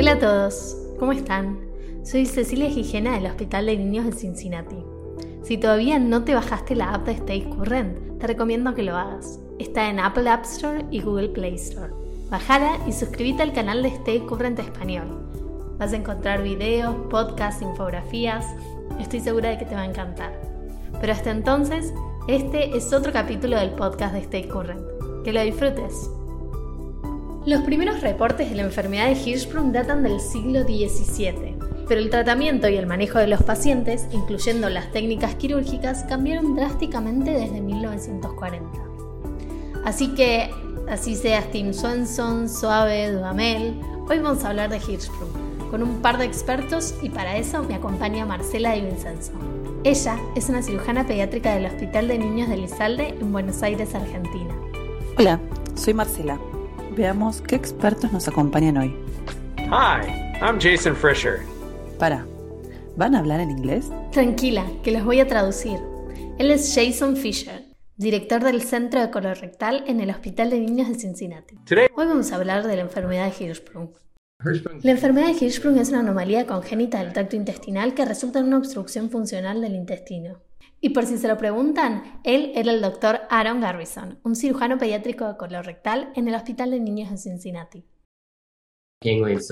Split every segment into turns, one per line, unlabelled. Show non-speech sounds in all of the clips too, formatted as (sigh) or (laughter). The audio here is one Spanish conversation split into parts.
Hola a todos, ¿cómo están? Soy Cecilia Gijena del Hospital de Niños de Cincinnati. Si todavía no te bajaste la app de Stay Current, te recomiendo que lo hagas. Está en Apple App Store y Google Play Store. Bájala y suscríbete al canal de Stay Current Español. Vas a encontrar videos, podcasts, infografías. Estoy segura de que te va a encantar. Pero hasta entonces, este es otro capítulo del podcast de Stay Current. Que lo disfrutes. Los primeros reportes de la enfermedad de Hirschsprung datan del siglo XVII, pero el tratamiento y el manejo de los pacientes, incluyendo las técnicas quirúrgicas, cambiaron drásticamente desde 1940. Así que, así sea Tim Swenson, Suave, Dudamel, hoy vamos a hablar de Hirschsprung con un par de expertos y para eso me acompaña Marcela Di Vincenzo. Ella es una cirujana pediátrica del Hospital de Niños de Lizalde en Buenos Aires, Argentina.
Hola, soy Marcela. Veamos qué expertos nos acompañan hoy.
Hi, I'm Jason Fisher.
Para, ¿van a hablar en inglés?
Tranquila, que los voy a traducir. Él es Jason Fisher, director del Centro de Colorectal en el Hospital de Niños de Cincinnati. Hoy vamos a hablar de la enfermedad de Hirschsprung. La enfermedad de Hirschsprung es una anomalía congénita del tracto intestinal que resulta en una obstrucción funcional del intestino. Y por si se lo preguntan, él era el doctor Aaron Garrison, un cirujano pediátrico de colorectal en el Hospital de Niños de Cincinnati.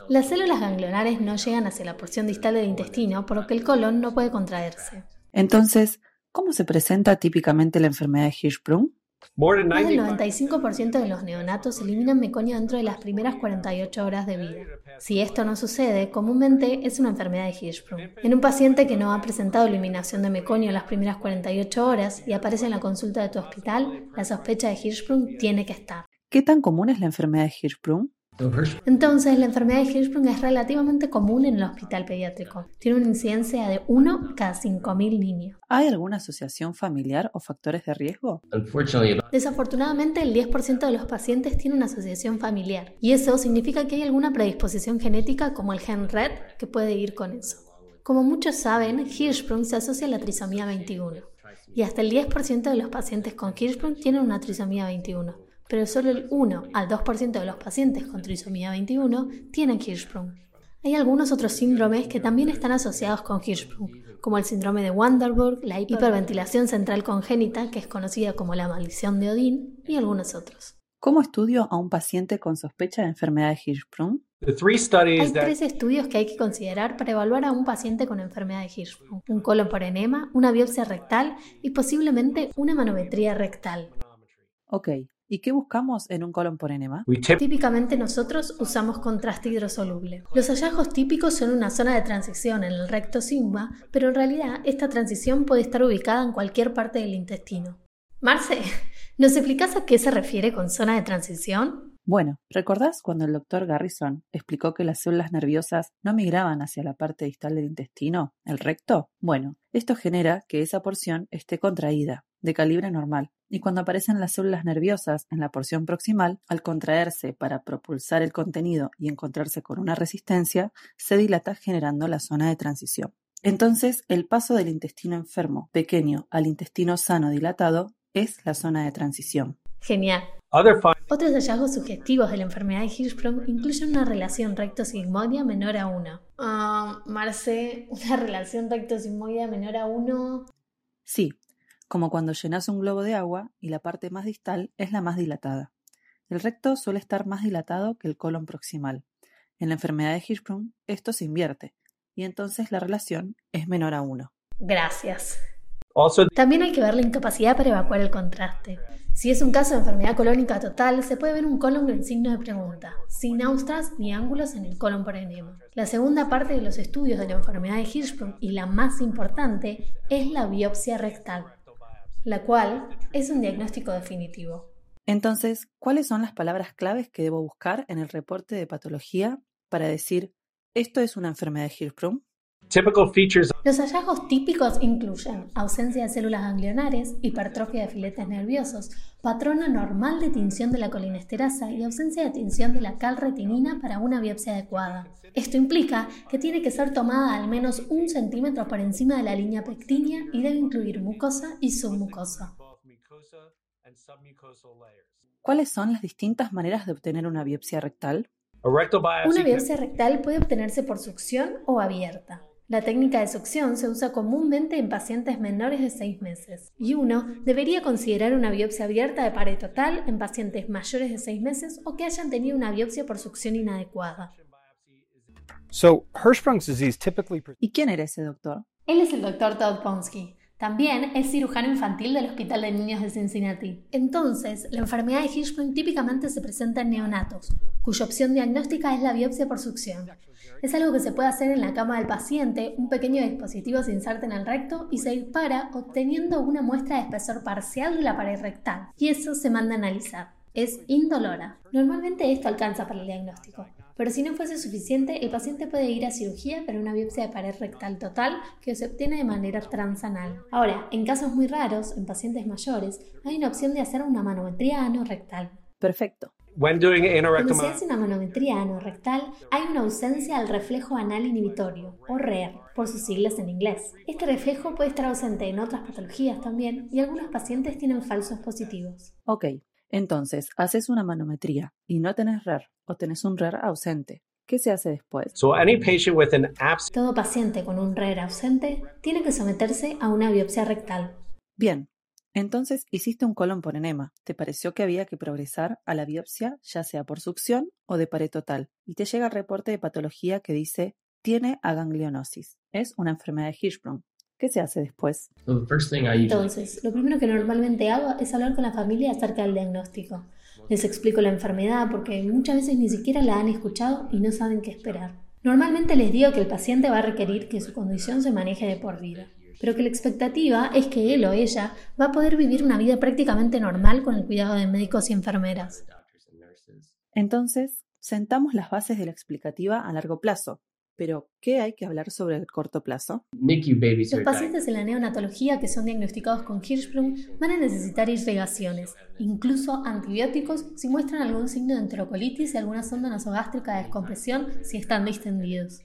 Las células ganglionares no llegan hacia la porción distal del intestino, por lo que el colon no puede contraerse.
Entonces, ¿cómo se presenta típicamente la enfermedad de Hirschsprung?
Más del 95% de los neonatos eliminan meconio dentro de las primeras 48 horas de vida. Si esto no sucede, comúnmente es una enfermedad de Hirschsprung. En un paciente que no ha presentado eliminación de meconio en las primeras 48 horas y aparece en la consulta de tu hospital, la sospecha de Hirschsprung tiene que estar.
¿Qué tan común es la enfermedad de Hirschsprung?
Entonces, la enfermedad de Hirschsprung es relativamente común en el hospital pediátrico. Tiene una incidencia de 1 cada 5.000 niños.
¿Hay alguna asociación familiar o factores de riesgo?
Desafortunadamente, el 10% de los pacientes tiene una asociación familiar, y eso significa que hay alguna predisposición genética como el gen RED que puede ir con eso. Como muchos saben, Hirschsprung se asocia a la trisomía 21, y hasta el 10% de los pacientes con Hirschsprung tienen una trisomía 21 pero solo el 1 al 2% de los pacientes con trisomía 21 tienen Hirschsprung. Hay algunos otros síndromes que también están asociados con Hirschsprung, como el síndrome de Wanderburg, la hiperventilación central congénita, que es conocida como la maldición de Odín, y algunos otros.
¿Cómo estudio a un paciente con sospecha de enfermedad de Hirschsprung?
Hay tres estudios que hay que considerar para evaluar a un paciente con enfermedad de Hirschsprung. Un colon por enema, una biopsia rectal y posiblemente una manometría rectal.
Ok, ¿Y qué buscamos en un colon por enema?
Típicamente nosotros usamos contraste hidrosoluble. Los hallazgos típicos son una zona de transición en el recto sigma, pero en realidad esta transición puede estar ubicada en cualquier parte del intestino. Marce, (laughs) ¿nos explicas a qué se refiere con zona de transición?
Bueno, ¿recordás cuando el doctor Garrison explicó que las células nerviosas no migraban hacia la parte distal del intestino, el recto? Bueno, esto genera que esa porción esté contraída, de calibre normal, y cuando aparecen las células nerviosas en la porción proximal, al contraerse para propulsar el contenido y encontrarse con una resistencia, se dilata generando la zona de transición. Entonces, el paso del intestino enfermo pequeño al intestino sano dilatado es la zona de transición.
Genial. Otros hallazgos sugestivos de la enfermedad de Hirschsprung incluyen una relación recto-sigmoidea menor a 1. Ah, Marce, ¿una (laughs) relación recto-sigmoidea menor a 1?
Sí, como cuando llenas un globo de agua y la parte más distal es la más dilatada. El recto suele estar más dilatado que el colon proximal. En la enfermedad de Hirschsprung esto se invierte y entonces la relación es menor a 1.
Gracias. También hay que ver la incapacidad para evacuar el contraste. Si es un caso de enfermedad colónica total, se puede ver un colon en signo de pregunta, sin austras ni ángulos en el colon por enema. La segunda parte de los estudios de la enfermedad de Hirschsprung y la más importante es la biopsia rectal, la cual es un diagnóstico definitivo.
Entonces, ¿cuáles son las palabras claves que debo buscar en el reporte de patología para decir esto es una enfermedad de Hirschsprung?
Los hallazgos típicos incluyen ausencia de células ganglionares, hipertrofia de filetes nerviosos, patrón anormal de tinción de la colinesterasa y ausencia de tinción de la calretinina para una biopsia adecuada. Esto implica que tiene que ser tomada al menos un centímetro por encima de la línea pectínea y debe incluir mucosa y submucosa.
¿Cuáles son las distintas maneras de obtener una biopsia rectal?
Una biopsia rectal puede obtenerse por succión o abierta. La técnica de succión se usa comúnmente en pacientes menores de 6 meses y uno debería considerar una biopsia abierta de pared total en pacientes mayores de 6 meses o que hayan tenido una biopsia por succión inadecuada.
¿Y quién era ese doctor?
Él es el doctor Todd Ponsky. También es cirujano infantil del Hospital de Niños de Cincinnati. Entonces, la enfermedad de Hirschsprung típicamente se presenta en neonatos, cuya opción diagnóstica es la biopsia por succión. Es algo que se puede hacer en la cama del paciente, un pequeño dispositivo se inserta en el recto y se dispara obteniendo una muestra de espesor parcial de la pared rectal, y eso se manda a analizar. Es indolora. Normalmente esto alcanza para el diagnóstico. Pero si no fuese suficiente, el paciente puede ir a cirugía para una biopsia de pared rectal total que se obtiene de manera transanal. Ahora, en casos muy raros, en pacientes mayores, hay una opción de hacer una manometría anorrectal.
Perfecto.
Cuando se hace una manometría anorrectal, hay una ausencia del reflejo anal inhibitorio, o RER, por sus siglas en inglés. Este reflejo puede estar ausente en otras patologías también, y algunos pacientes tienen falsos positivos.
Ok, entonces, haces una manometría y no tenés RER o tenés un RER ausente. ¿Qué se hace después?
Todo paciente con un RER ausente tiene que someterse a una biopsia rectal.
Bien, entonces hiciste un colon por enema. ¿Te pareció que había que progresar a la biopsia, ya sea por succión o de pared total? Y te llega el reporte de patología que dice tiene aganglionosis. Es una enfermedad de Hirschsprung. ¿Qué se hace después?
Entonces, lo primero que normalmente hago es hablar con la familia acerca del diagnóstico. Les explico la enfermedad porque muchas veces ni siquiera la han escuchado y no saben qué esperar. Normalmente les digo que el paciente va a requerir que su condición se maneje de por vida, pero que la expectativa es que él o ella va a poder vivir una vida prácticamente normal con el cuidado de médicos y enfermeras.
Entonces, sentamos las bases de la explicativa a largo plazo, pero, ¿qué hay que hablar sobre el corto plazo?
Los pacientes en la neonatología que son diagnosticados con Hirschsprung van a necesitar irrigaciones, incluso antibióticos si muestran algún signo de enterocolitis y alguna sonda nasogástrica de descompresión si están distendidos.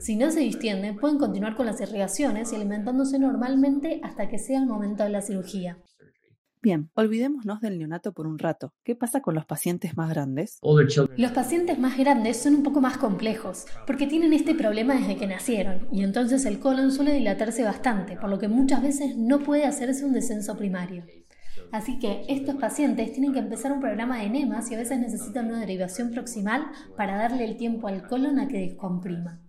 Si no se distienden, pueden continuar con las irrigaciones y alimentándose normalmente hasta que sea el momento de la cirugía.
Bien, olvidémonos del neonato por un rato. ¿Qué pasa con los pacientes más grandes?
Los pacientes más grandes son un poco más complejos, porque tienen este problema desde que nacieron, y entonces el colon suele dilatarse bastante, por lo que muchas veces no puede hacerse un descenso primario. Así que estos pacientes tienen que empezar un programa de enemas y a veces necesitan una derivación proximal para darle el tiempo al colon a que descomprima.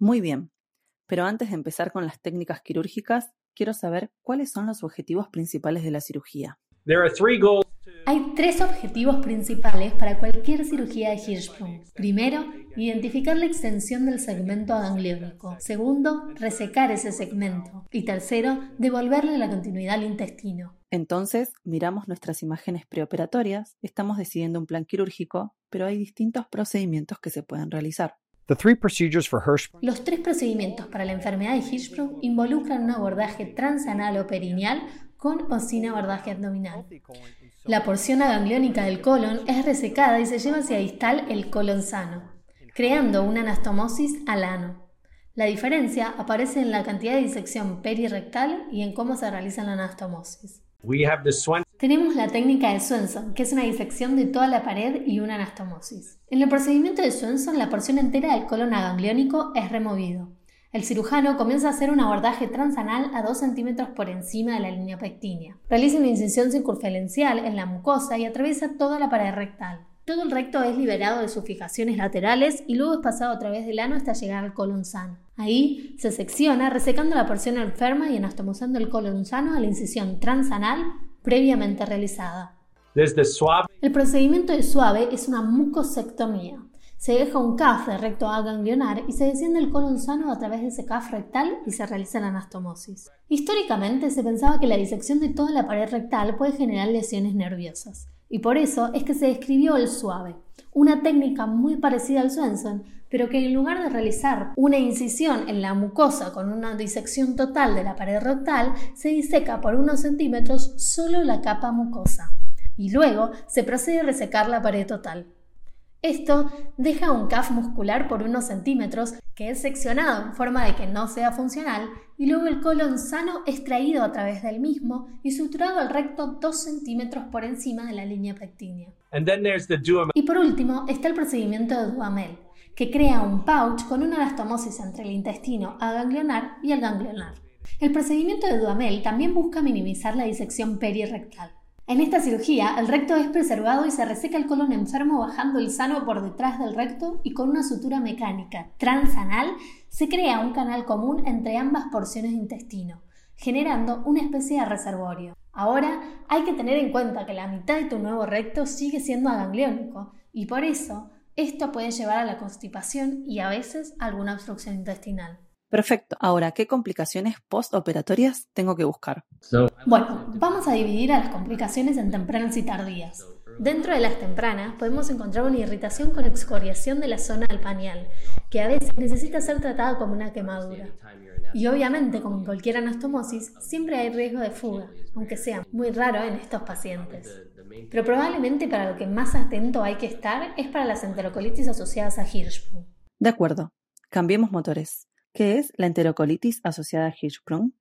Muy bien, pero antes de empezar con las técnicas quirúrgicas, quiero saber cuáles son los objetivos principales de la cirugía.
Hay tres objetivos principales para cualquier cirugía de Hirschsprung. Primero, identificar la extensión del segmento gangliónico. Segundo, resecar ese segmento. Y tercero, devolverle la continuidad al intestino.
Entonces, miramos nuestras imágenes preoperatorias, estamos decidiendo un plan quirúrgico, pero hay distintos procedimientos que se pueden realizar.
Los tres procedimientos para la enfermedad de Hirschsprung involucran un abordaje transanal o perineal con o sin abordaje abdominal. La porción agangliónica del colon es resecada y se lleva hacia distal el colon sano, creando una anastomosis al ano. La diferencia aparece en la cantidad de disección perirectal y en cómo se realiza la anastomosis. Tenemos la técnica de Swenson, que es una disección de toda la pared y una anastomosis. En el procedimiento de Swenson, la porción entera del colon agangliónico es removido. El cirujano comienza a hacer un abordaje transanal a 2 centímetros por encima de la línea pectínea. Realiza una incisión circunferencial en la mucosa y atraviesa toda la pared rectal. Todo el recto es liberado de sus fijaciones laterales y luego es pasado a través del ano hasta llegar al colon sano. Ahí se secciona resecando la porción enferma y anastomosando el colon sano a la incisión transanal previamente realizada.
Desde suave.
El procedimiento de suave es una mucosectomía. Se deja un CAF de recto aganglionar y se desciende el colon sano a través de ese CAF rectal y se realiza la anastomosis. Históricamente se pensaba que la disección de toda la pared rectal puede generar lesiones nerviosas, y por eso es que se describió el suave, una técnica muy parecida al Swenson, pero que en lugar de realizar una incisión en la mucosa con una disección total de la pared rectal, se diseca por unos centímetros solo la capa mucosa y luego se procede a resecar la pared total. Esto deja un CAF muscular por unos centímetros que es seccionado en forma de que no sea funcional y luego el colon sano es traído a través del mismo y suturado al recto 2 centímetros por encima de la línea pectínea. Y por último está el procedimiento de Duhamel, que crea un pouch con una anastomosis entre el intestino aganglionar y el ganglionar. El procedimiento de Duhamel también busca minimizar la disección perirectal. En esta cirugía, el recto es preservado y se reseca el colon enfermo bajando el sano por detrás del recto y con una sutura mecánica transanal se crea un canal común entre ambas porciones de intestino, generando una especie de reservorio. Ahora hay que tener en cuenta que la mitad de tu nuevo recto sigue siendo agangliónico y por eso esto puede llevar a la constipación y a veces a alguna obstrucción intestinal.
Perfecto. Ahora, ¿qué complicaciones postoperatorias tengo que buscar?
Bueno, vamos a dividir a las complicaciones en tempranas y tardías. Dentro de las tempranas podemos encontrar una irritación con excoriación de la zona del pañal, que a veces necesita ser tratada como una quemadura. Y obviamente, como en cualquier anastomosis, siempre hay riesgo de fuga, aunque sea muy raro en estos pacientes. Pero probablemente para lo que más atento hay que estar es para las enterocolitis asociadas a Hirschsprung.
De acuerdo. Cambiemos motores. ¿Qué es la enterocolitis asociada a Hirschsprung?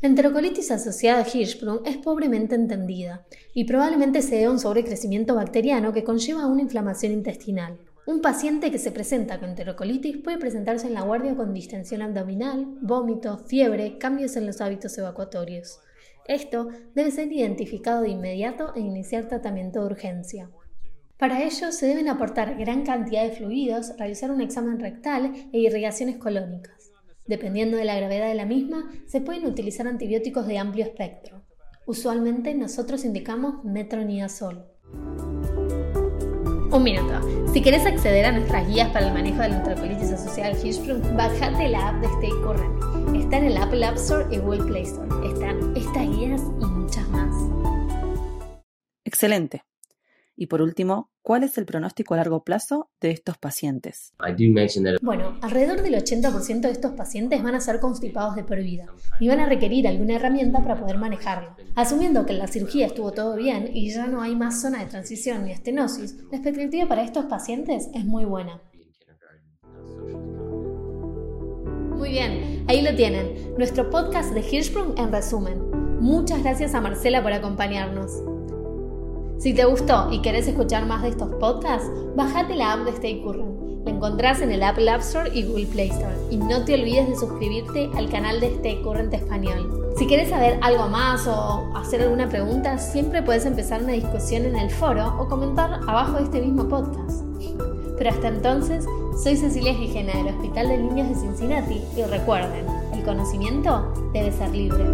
La enterocolitis asociada a Hirschsprung es pobremente entendida y probablemente se debe a un sobrecrecimiento bacteriano que conlleva una inflamación intestinal. Un paciente que se presenta con enterocolitis puede presentarse en la guardia con distensión abdominal, vómito, fiebre, cambios en los hábitos evacuatorios. Esto debe ser identificado de inmediato e iniciar tratamiento de urgencia. Para ello se deben aportar gran cantidad de fluidos, realizar un examen rectal e irrigaciones colónicas. Dependiendo de la gravedad de la misma, se pueden utilizar antibióticos de amplio espectro. Usualmente nosotros indicamos metronidazol. Un minuto. Si querés acceder a nuestras guías para el manejo de la enterocolitis asociada al Hirschsprung, bajate la app de Stay Current. Está en el Apple App Store y Google Play Store. Están estas guías y muchas más.
Excelente. Y por último, ¿cuál es el pronóstico a largo plazo de estos pacientes?
Bueno, alrededor del 80% de estos pacientes van a ser constipados de por vida y van a requerir alguna herramienta para poder manejarlo. Asumiendo que la cirugía estuvo todo bien y ya no hay más zona de transición ni estenosis, la expectativa para estos pacientes es muy buena. Muy bien, ahí lo tienen, nuestro podcast de Hirschsprung en resumen. Muchas gracias a Marcela por acompañarnos. Si te gustó y querés escuchar más de estos podcasts, bájate la app de Stay Current. La encontrás en el Apple App Store y Google Play Store. Y no te olvides de suscribirte al canal de Stay Current Español. Si quieres saber algo más o hacer alguna pregunta, siempre puedes empezar una discusión en el foro o comentar abajo de este mismo podcast. Pero hasta entonces, soy Cecilia Gijena del Hospital de Niños de Cincinnati y recuerden, el conocimiento debe ser libre.